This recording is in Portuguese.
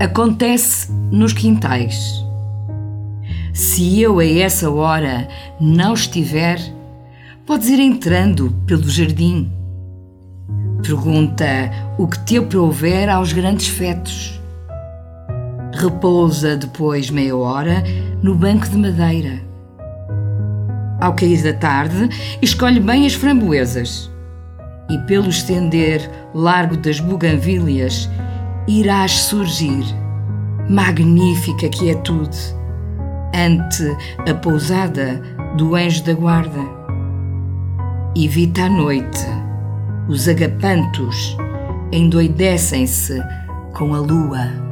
Acontece nos quintais. Se eu a essa hora não estiver, podes ir entrando pelo jardim. Pergunta o que te aprouver aos grandes fetos. Repousa depois meia hora no banco de madeira. Ao cair da tarde, escolhe bem as framboesas e, pelo estender largo das buganvílias, irás surgir, magnífica quietude, ante a pousada do anjo da guarda. Evita a noite, os agapantos endoidecem-se com a lua.